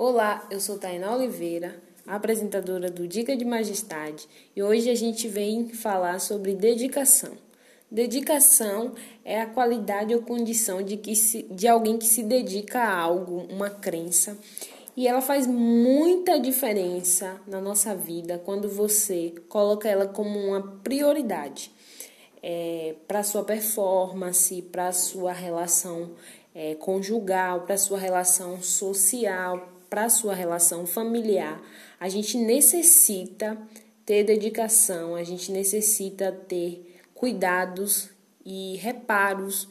Olá, eu sou Tainá Oliveira, apresentadora do Dica de Majestade, e hoje a gente vem falar sobre dedicação. Dedicação é a qualidade ou condição de, que se, de alguém que se dedica a algo, uma crença, e ela faz muita diferença na nossa vida quando você coloca ela como uma prioridade é, para sua performance, para sua relação é, conjugal, para sua relação social, para sua relação familiar. A gente necessita ter dedicação, a gente necessita ter cuidados e reparos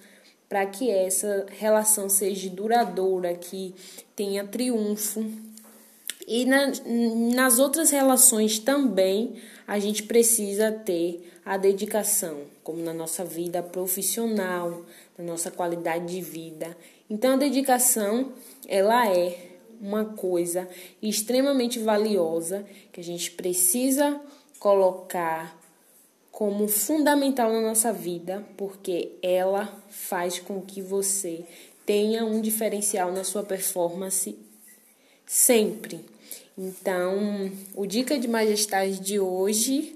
para que essa relação seja duradoura, que tenha triunfo. E na, nas outras relações também a gente precisa ter a dedicação, como na nossa vida profissional, na nossa qualidade de vida. Então a dedicação, ela é uma coisa extremamente valiosa que a gente precisa colocar como fundamental na nossa vida, porque ela faz com que você tenha um diferencial na sua performance sempre. Então, o Dica de Majestade de hoje,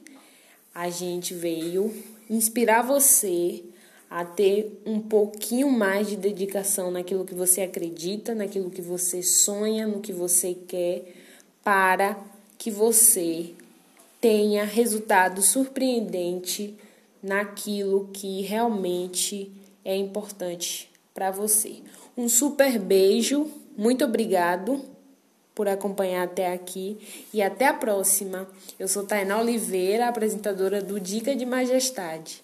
a gente veio inspirar você a ter um pouquinho mais de dedicação naquilo que você acredita, naquilo que você sonha, no que você quer, para que você tenha resultado surpreendente naquilo que realmente é importante para você. Um super beijo, muito obrigado por acompanhar até aqui e até a próxima. Eu sou Tainá Oliveira, apresentadora do Dica de Majestade.